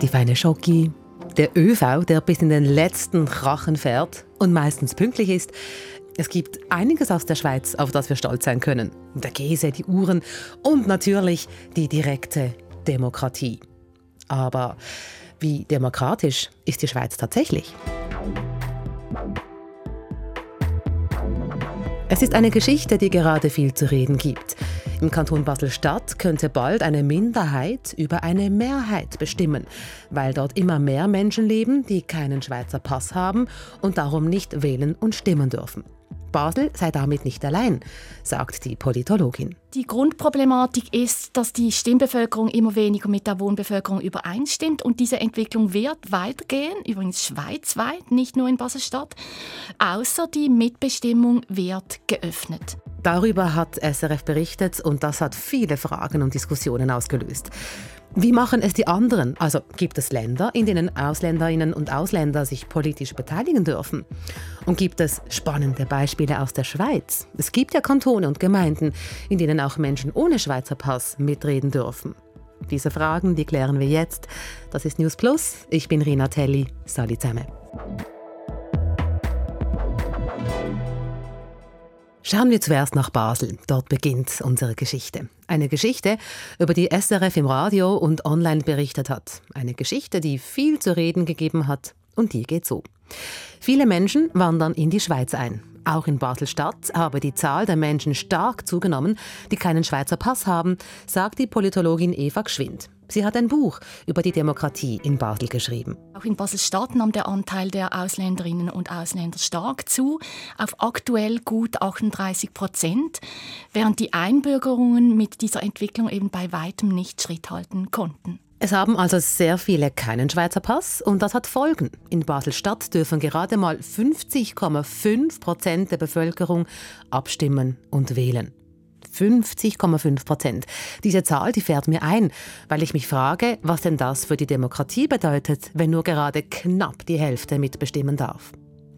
die feine Schoki, der ÖV, der bis in den letzten Krachen fährt und meistens pünktlich ist. Es gibt einiges aus der Schweiz, auf das wir stolz sein können. Der Käse, die Uhren und natürlich die direkte Demokratie. Aber wie demokratisch ist die Schweiz tatsächlich? Es ist eine Geschichte, die gerade viel zu reden gibt. Im Kanton Basel-Stadt könnte bald eine Minderheit über eine Mehrheit bestimmen, weil dort immer mehr Menschen leben, die keinen Schweizer Pass haben und darum nicht wählen und stimmen dürfen. Basel sei damit nicht allein, sagt die Politologin. Die Grundproblematik ist, dass die Stimmbevölkerung immer weniger mit der Wohnbevölkerung übereinstimmt und diese Entwicklung wird weitergehen, übrigens schweizweit, nicht nur in Basel-Stadt, außer die Mitbestimmung wird geöffnet. Darüber hat SRF berichtet und das hat viele Fragen und Diskussionen ausgelöst. Wie machen es die anderen? Also gibt es Länder, in denen Ausländerinnen und Ausländer sich politisch beteiligen dürfen? Und gibt es spannende Beispiele aus der Schweiz? Es gibt ja Kantone und Gemeinden, in denen auch Menschen ohne Schweizer Pass mitreden dürfen. Diese Fragen, die klären wir jetzt. Das ist News Plus. Ich bin Rina Telli. Salut zusammen. Schauen wir zuerst nach Basel. Dort beginnt unsere Geschichte. Eine Geschichte, über die SRF im Radio und online berichtet hat. Eine Geschichte, die viel zu reden gegeben hat. Und die geht so. Viele Menschen wandern in die Schweiz ein. Auch in Basel-Stadt habe die Zahl der Menschen stark zugenommen, die keinen Schweizer Pass haben, sagt die Politologin Eva Gschwind. Sie hat ein Buch über die Demokratie in Basel geschrieben. Auch in Basel-Stadt nahm der Anteil der Ausländerinnen und Ausländer stark zu, auf aktuell gut 38 Prozent, während die Einbürgerungen mit dieser Entwicklung eben bei weitem nicht Schritt halten konnten. Es haben also sehr viele keinen Schweizer Pass und das hat Folgen. In Basel-Stadt dürfen gerade mal 50,5 Prozent der Bevölkerung abstimmen und wählen. 50,5 Prozent. Diese Zahl, die fährt mir ein, weil ich mich frage, was denn das für die Demokratie bedeutet, wenn nur gerade knapp die Hälfte mitbestimmen darf.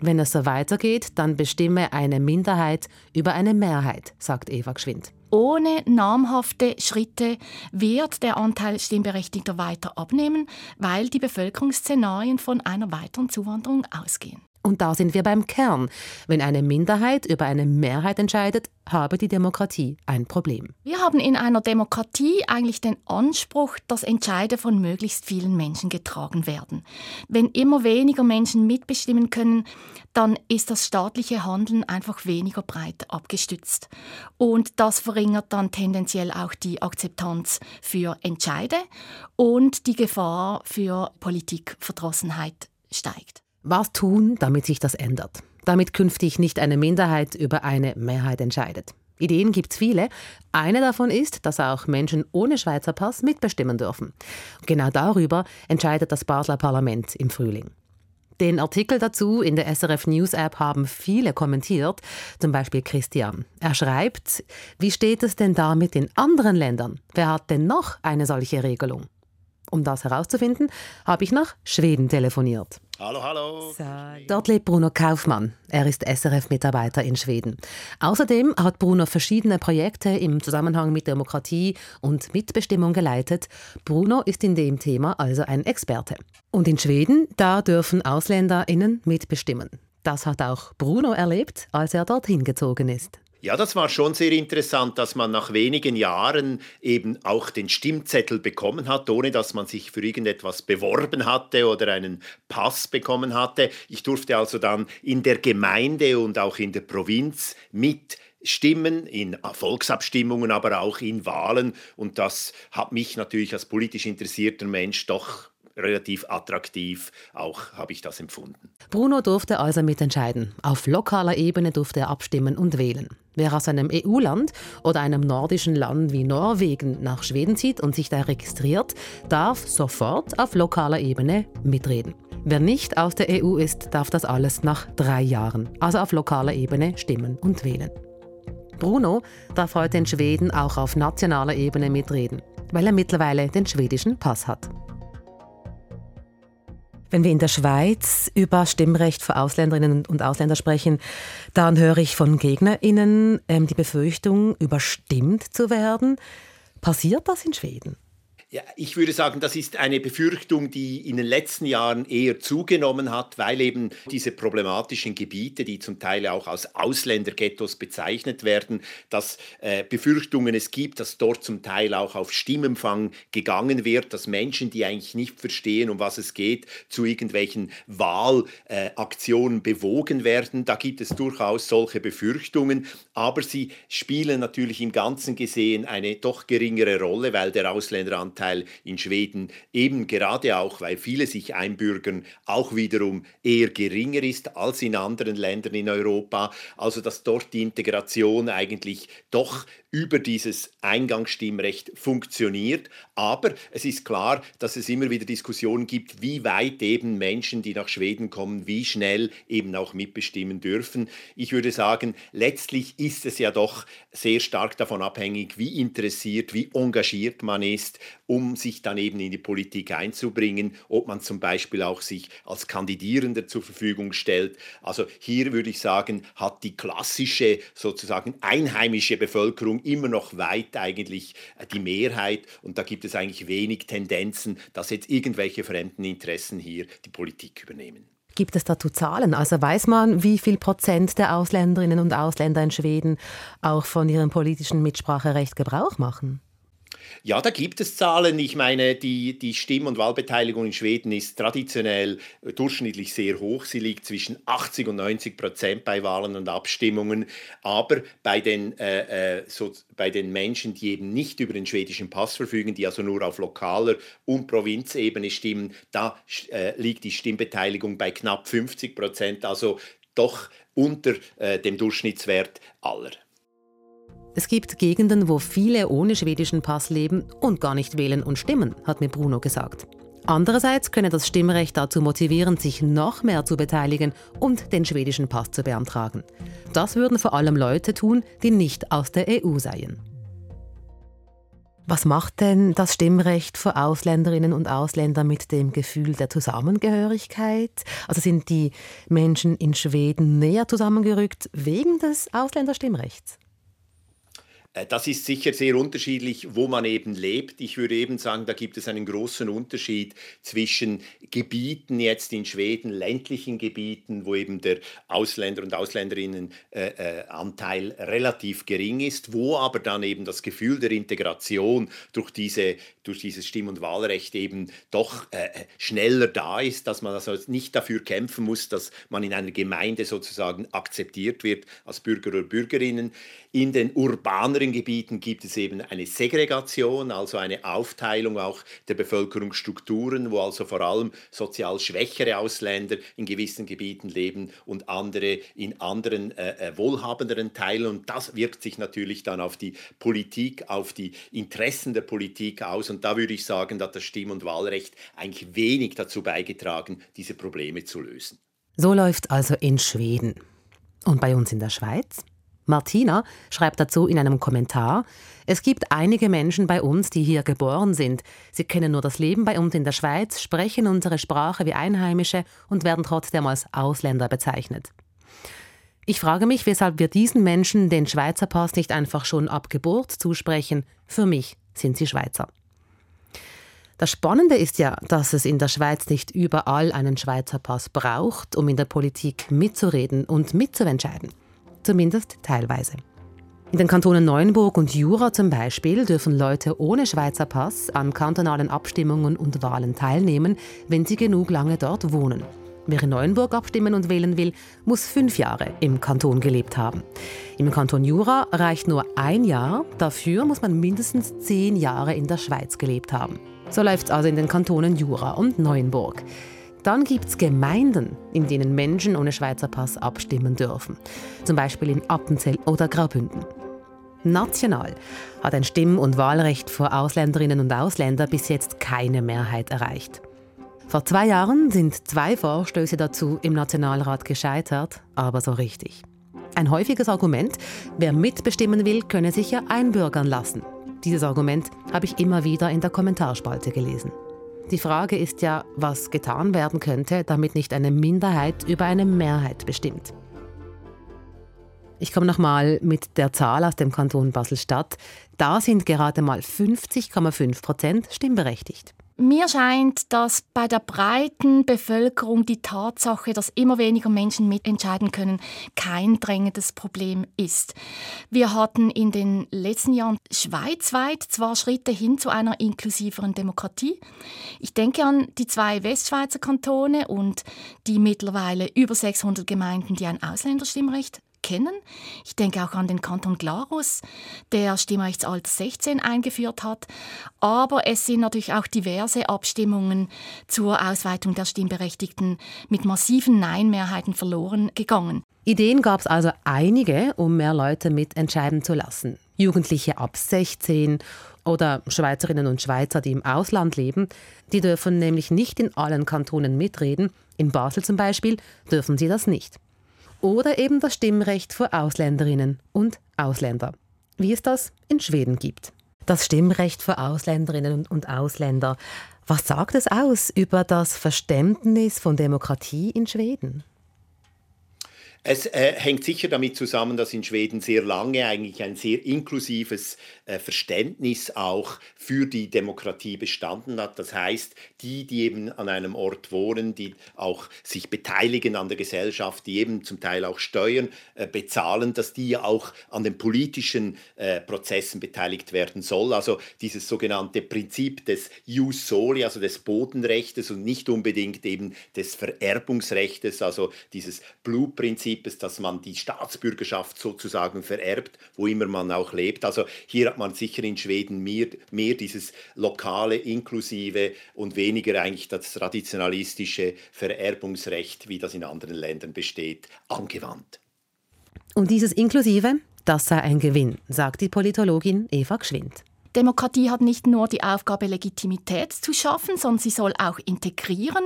Wenn es so weitergeht, dann bestimme eine Minderheit über eine Mehrheit, sagt Eva Geschwind. Ohne namhafte Schritte wird der Anteil Stimmberechtigter weiter abnehmen, weil die Bevölkerungsszenarien von einer weiteren Zuwanderung ausgehen. Und da sind wir beim Kern. Wenn eine Minderheit über eine Mehrheit entscheidet, habe die Demokratie ein Problem. Wir haben in einer Demokratie eigentlich den Anspruch, dass Entscheide von möglichst vielen Menschen getragen werden. Wenn immer weniger Menschen mitbestimmen können, dann ist das staatliche Handeln einfach weniger breit abgestützt. Und das verringert dann tendenziell auch die Akzeptanz für Entscheide und die Gefahr für Politikverdrossenheit steigt. Was tun, damit sich das ändert? Damit künftig nicht eine Minderheit über eine Mehrheit entscheidet. Ideen gibt es viele. Eine davon ist, dass auch Menschen ohne Schweizer Pass mitbestimmen dürfen. Genau darüber entscheidet das Basler Parlament im Frühling. Den Artikel dazu in der SRF News App haben viele kommentiert, zum Beispiel Christian. Er schreibt, wie steht es denn damit in anderen Ländern? Wer hat denn noch eine solche Regelung? Um das herauszufinden, habe ich nach Schweden telefoniert. Hallo, hallo. Dort lebt Bruno Kaufmann. Er ist SRF-Mitarbeiter in Schweden. Außerdem hat Bruno verschiedene Projekte im Zusammenhang mit Demokratie und Mitbestimmung geleitet. Bruno ist in dem Thema also ein Experte. Und in Schweden, da dürfen AusländerInnen mitbestimmen. Das hat auch Bruno erlebt, als er dorthin gezogen ist. Ja, das war schon sehr interessant, dass man nach wenigen Jahren eben auch den Stimmzettel bekommen hat, ohne dass man sich für irgendetwas beworben hatte oder einen Pass bekommen hatte. Ich durfte also dann in der Gemeinde und auch in der Provinz mit Stimmen in Volksabstimmungen, aber auch in Wahlen. Und das hat mich natürlich als politisch interessierter Mensch doch relativ attraktiv, auch habe ich das empfunden. Bruno durfte also mitentscheiden. Auf lokaler Ebene durfte er abstimmen und wählen. Wer aus einem EU-Land oder einem nordischen Land wie Norwegen nach Schweden zieht und sich da registriert, darf sofort auf lokaler Ebene mitreden. Wer nicht aus der EU ist, darf das alles nach drei Jahren, also auf lokaler Ebene stimmen und wählen. Bruno darf heute in Schweden auch auf nationaler Ebene mitreden, weil er mittlerweile den schwedischen Pass hat. Wenn wir in der Schweiz über Stimmrecht für Ausländerinnen und Ausländer sprechen, dann höre ich von GegnerInnen ähm, die Befürchtung, überstimmt zu werden. Passiert das in Schweden? Ja, ich würde sagen, das ist eine Befürchtung, die in den letzten Jahren eher zugenommen hat, weil eben diese problematischen Gebiete, die zum Teil auch als Ausländerghettos bezeichnet werden, dass äh, Befürchtungen es gibt, dass dort zum Teil auch auf Stimmempfang gegangen wird, dass Menschen, die eigentlich nicht verstehen, um was es geht, zu irgendwelchen Wahlaktionen äh, bewogen werden. Da gibt es durchaus solche Befürchtungen, aber sie spielen natürlich im Ganzen gesehen eine doch geringere Rolle, weil der Ausländeranteil Anteil in Schweden eben gerade auch, weil viele sich einbürgern, auch wiederum eher geringer ist als in anderen Ländern in Europa. Also dass dort die Integration eigentlich doch über dieses Eingangsstimmrecht funktioniert. Aber es ist klar, dass es immer wieder Diskussionen gibt, wie weit eben Menschen, die nach Schweden kommen, wie schnell eben auch mitbestimmen dürfen. Ich würde sagen, letztlich ist es ja doch sehr stark davon abhängig, wie interessiert, wie engagiert man ist, um sich dann eben in die Politik einzubringen, ob man zum Beispiel auch sich als Kandidierender zur Verfügung stellt. Also hier würde ich sagen, hat die klassische sozusagen einheimische Bevölkerung immer noch weit eigentlich äh, die Mehrheit und da gibt es eigentlich wenig Tendenzen, dass jetzt irgendwelche fremden Interessen hier die Politik übernehmen. Gibt es dazu Zahlen? Also weiß man, wie viel Prozent der Ausländerinnen und Ausländer in Schweden auch von ihrem politischen Mitspracherecht Gebrauch machen? Ja, da gibt es Zahlen. Ich meine, die, die Stimm- und Wahlbeteiligung in Schweden ist traditionell äh, durchschnittlich sehr hoch. Sie liegt zwischen 80 und 90 Prozent bei Wahlen und Abstimmungen. Aber bei den, äh, äh, so, bei den Menschen, die eben nicht über den schwedischen Pass verfügen, die also nur auf lokaler und Provinzebene stimmen, da äh, liegt die Stimmbeteiligung bei knapp 50 Prozent, also doch unter äh, dem Durchschnittswert aller. Es gibt Gegenden, wo viele ohne schwedischen Pass leben und gar nicht wählen und stimmen, hat mir Bruno gesagt. Andererseits könne das Stimmrecht dazu motivieren, sich noch mehr zu beteiligen und den schwedischen Pass zu beantragen. Das würden vor allem Leute tun, die nicht aus der EU seien. Was macht denn das Stimmrecht für Ausländerinnen und Ausländer mit dem Gefühl der Zusammengehörigkeit? Also sind die Menschen in Schweden näher zusammengerückt wegen des Ausländerstimmrechts? Äh, das ist sicher sehr unterschiedlich, wo man eben lebt. Ich würde eben sagen, da gibt es einen großen Unterschied zwischen Gebieten jetzt in Schweden, ländlichen Gebieten, wo eben der Ausländer- und Ausländerinnenanteil äh, äh relativ gering ist, wo aber dann eben das Gefühl der Integration durch, diese, durch dieses Stimm- und Wahlrecht eben doch äh, schneller da ist, dass man also nicht dafür kämpfen muss, dass man in einer Gemeinde sozusagen akzeptiert wird als Bürger oder Bürgerinnen. In den urbaneren Gebieten gibt es eben eine Segregation, also eine Aufteilung auch der Bevölkerungsstrukturen, wo also vor allem sozial schwächere Ausländer in gewissen Gebieten leben und andere in anderen äh, äh, wohlhabenderen Teilen. Und das wirkt sich natürlich dann auf die Politik, auf die Interessen der Politik aus. Und da würde ich sagen, dass das Stimm- und Wahlrecht eigentlich wenig dazu beigetragen, diese Probleme zu lösen. So läuft also in Schweden. Und bei uns in der Schweiz? Martina schreibt dazu in einem Kommentar, es gibt einige Menschen bei uns, die hier geboren sind. Sie kennen nur das Leben bei uns in der Schweiz, sprechen unsere Sprache wie Einheimische und werden trotzdem als Ausländer bezeichnet. Ich frage mich, weshalb wir diesen Menschen den Schweizer Pass nicht einfach schon ab Geburt zusprechen. Für mich sind sie Schweizer. Das Spannende ist ja, dass es in der Schweiz nicht überall einen Schweizer Pass braucht, um in der Politik mitzureden und mitzuentscheiden zumindest teilweise. In den Kantonen Neuenburg und Jura zum Beispiel dürfen Leute ohne Schweizer Pass an kantonalen Abstimmungen und Wahlen teilnehmen, wenn sie genug lange dort wohnen. Wer in Neuenburg abstimmen und wählen will, muss fünf Jahre im Kanton gelebt haben. Im Kanton Jura reicht nur ein Jahr, dafür muss man mindestens zehn Jahre in der Schweiz gelebt haben. So läuft es also in den Kantonen Jura und Neuenburg. Dann gibt es Gemeinden, in denen Menschen ohne Schweizer Pass abstimmen dürfen. Zum Beispiel in Appenzell oder Graubünden. National hat ein Stimm- und Wahlrecht für Ausländerinnen und Ausländer bis jetzt keine Mehrheit erreicht. Vor zwei Jahren sind zwei Vorstöße dazu im Nationalrat gescheitert, aber so richtig. Ein häufiges Argument, wer mitbestimmen will, könne sich ja einbürgern lassen. Dieses Argument habe ich immer wieder in der Kommentarspalte gelesen. Die Frage ist ja, was getan werden könnte, damit nicht eine Minderheit über eine Mehrheit bestimmt. Ich komme nochmal mit der Zahl aus dem Kanton Basel-Stadt. Da sind gerade mal 50,5 Prozent stimmberechtigt. Mir scheint, dass bei der breiten Bevölkerung die Tatsache, dass immer weniger Menschen mitentscheiden können, kein drängendes Problem ist. Wir hatten in den letzten Jahren schweizweit zwar Schritte hin zu einer inklusiveren Demokratie. Ich denke an die zwei Westschweizer Kantone und die mittlerweile über 600 Gemeinden, die ein Ausländerstimmrecht kennen. Ich denke auch an den Kanton Glarus, der Stimmrechtsalter 16 eingeführt hat. Aber es sind natürlich auch diverse Abstimmungen zur Ausweitung der Stimmberechtigten mit massiven Nein-Mehrheiten verloren gegangen. Ideen gab es also einige, um mehr Leute mitentscheiden zu lassen. Jugendliche ab 16 oder Schweizerinnen und Schweizer, die im Ausland leben, die dürfen nämlich nicht in allen Kantonen mitreden. In Basel zum Beispiel dürfen sie das nicht oder eben das Stimmrecht für Ausländerinnen und Ausländer, wie es das in Schweden gibt. Das Stimmrecht für Ausländerinnen und Ausländer. Was sagt es aus über das Verständnis von Demokratie in Schweden? Es äh, hängt sicher damit zusammen, dass in Schweden sehr lange eigentlich ein sehr inklusives äh, Verständnis auch für die Demokratie bestanden hat. Das heißt, die, die eben an einem Ort wohnen, die auch sich beteiligen an der Gesellschaft, die eben zum Teil auch Steuern äh, bezahlen, dass die auch an den politischen äh, Prozessen beteiligt werden soll. Also dieses sogenannte Prinzip des Jus soli, also des Bodenrechtes und nicht unbedingt eben des Vererbungsrechtes, also dieses Blutprinzip Prinzips, dass man die Staatsbürgerschaft sozusagen vererbt, wo immer man auch lebt. Also hier hat man sicher in Schweden mehr, mehr dieses lokale, inklusive und weniger eigentlich das traditionalistische Vererbungsrecht, wie das in anderen Ländern besteht, angewandt. Und dieses Inklusive, das sei ein Gewinn, sagt die Politologin Eva Gschwind. Demokratie hat nicht nur die Aufgabe, Legitimität zu schaffen, sondern sie soll auch integrieren.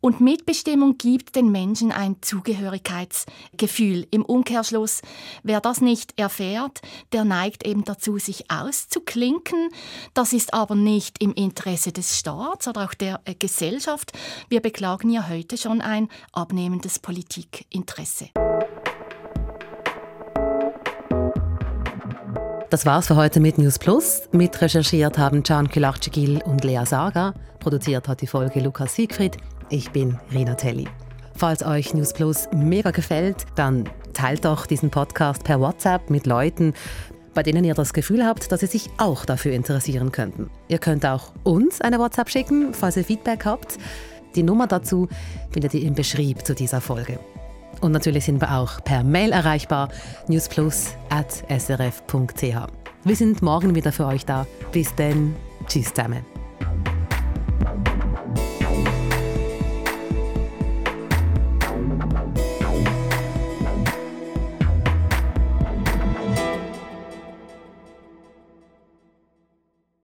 Und Mitbestimmung gibt den Menschen ein Zugehörigkeitsgefühl. Im Umkehrschluss, wer das nicht erfährt, der neigt eben dazu, sich auszuklinken. Das ist aber nicht im Interesse des Staats oder auch der äh, Gesellschaft. Wir beklagen ja heute schon ein abnehmendes Politikinteresse. Das war's für heute mit News Plus. Mit recherchiert haben Can Külarcigil und Lea Saga. Produziert hat die Folge Lukas Siegfried. Ich bin Rina Telli. Falls euch News Plus mega gefällt, dann teilt doch diesen Podcast per WhatsApp mit Leuten, bei denen ihr das Gefühl habt, dass sie sich auch dafür interessieren könnten. Ihr könnt auch uns eine WhatsApp schicken, falls ihr Feedback habt. Die Nummer dazu findet ihr im Beschrieb zu dieser Folge. Und natürlich sind wir auch per Mail erreichbar, newsplus.srf.ch. Wir sind morgen wieder für euch da. Bis dann. Tschüss zusammen.